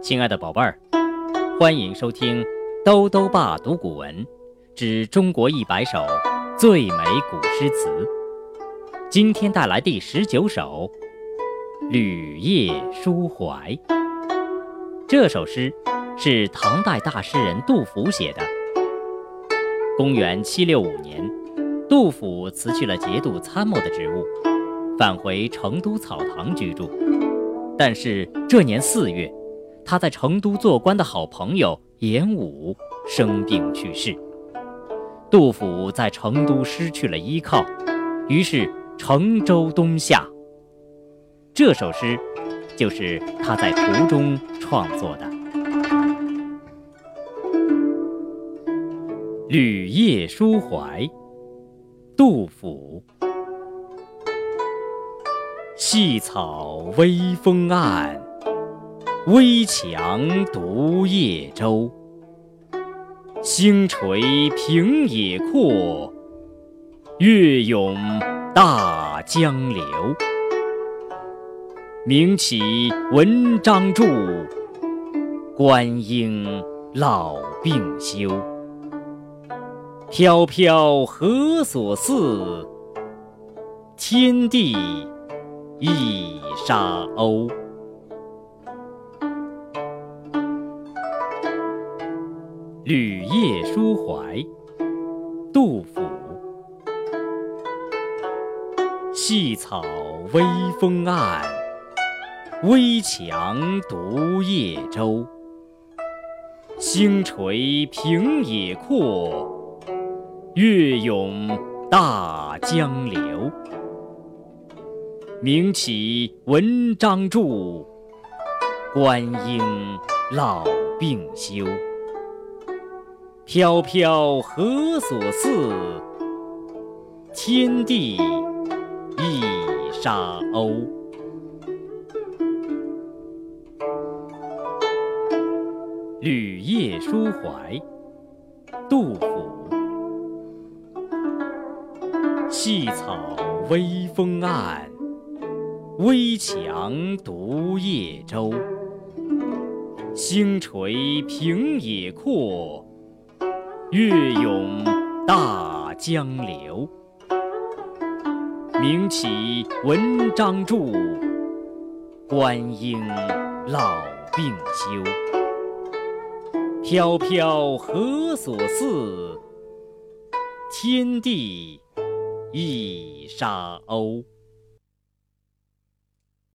亲爱的宝贝儿，欢迎收听兜兜爸读古文之中国一百首最美古诗词。今天带来第十九首《旅夜抒怀》。这首诗是唐代大诗人杜甫写的。公元七六五年，杜甫辞去了节度参谋的职务，返回成都草堂居住。但是这年四月，他在成都做官的好朋友严武生病去世，杜甫在成都失去了依靠，于是乘舟东下。这首诗就是他在途中创作的《旅夜抒怀》。杜甫：细草微风岸。危樯独夜舟，星垂平野阔，月涌大江流。名岂文章著，官应老病休。飘飘何所似？天地一沙鸥。《旅夜抒怀》杜甫：细草微风岸，危樯独夜舟。星垂平野阔，月涌大江流。名岂文章著，官应老病休。飘飘何所似？天地一沙鸥。《旅夜抒怀》杜甫：细草微风岸，危樯独夜舟。星垂平野阔。月涌大江流，名岂文章著，官应老病休。飘飘何所似？天地一沙鸥。